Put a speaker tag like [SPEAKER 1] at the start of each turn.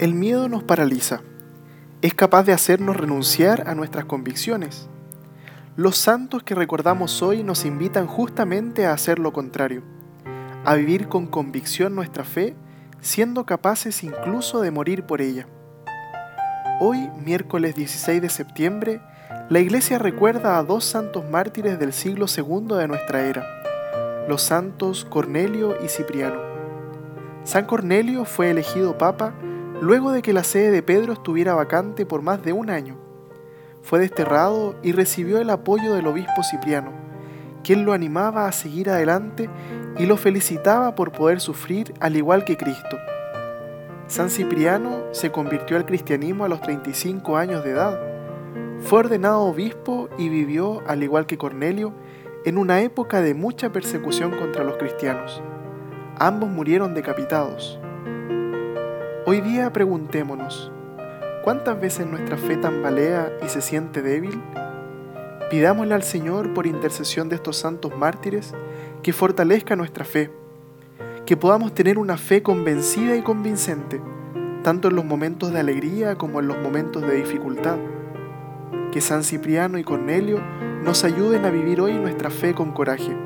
[SPEAKER 1] El miedo nos paraliza. Es capaz de hacernos renunciar a nuestras convicciones. Los santos que recordamos hoy nos invitan justamente a hacer lo contrario, a vivir con convicción nuestra fe, siendo capaces incluso de morir por ella. Hoy, miércoles 16 de septiembre, la Iglesia recuerda a dos santos mártires del siglo II de nuestra era, los santos Cornelio y Cipriano. San Cornelio fue elegido papa luego de que la sede de Pedro estuviera vacante por más de un año. Fue desterrado y recibió el apoyo del obispo Cipriano, quien lo animaba a seguir adelante y lo felicitaba por poder sufrir al igual que Cristo. San Cipriano se convirtió al cristianismo a los 35 años de edad. Fue ordenado obispo y vivió, al igual que Cornelio, en una época de mucha persecución contra los cristianos. Ambos murieron decapitados. Hoy día preguntémonos, ¿cuántas veces nuestra fe tambalea y se siente débil? Pidámosle al Señor por intercesión de estos santos mártires que fortalezca nuestra fe, que podamos tener una fe convencida y convincente, tanto en los momentos de alegría como en los momentos de dificultad. Que San Cipriano y Cornelio nos ayuden a vivir hoy nuestra fe con coraje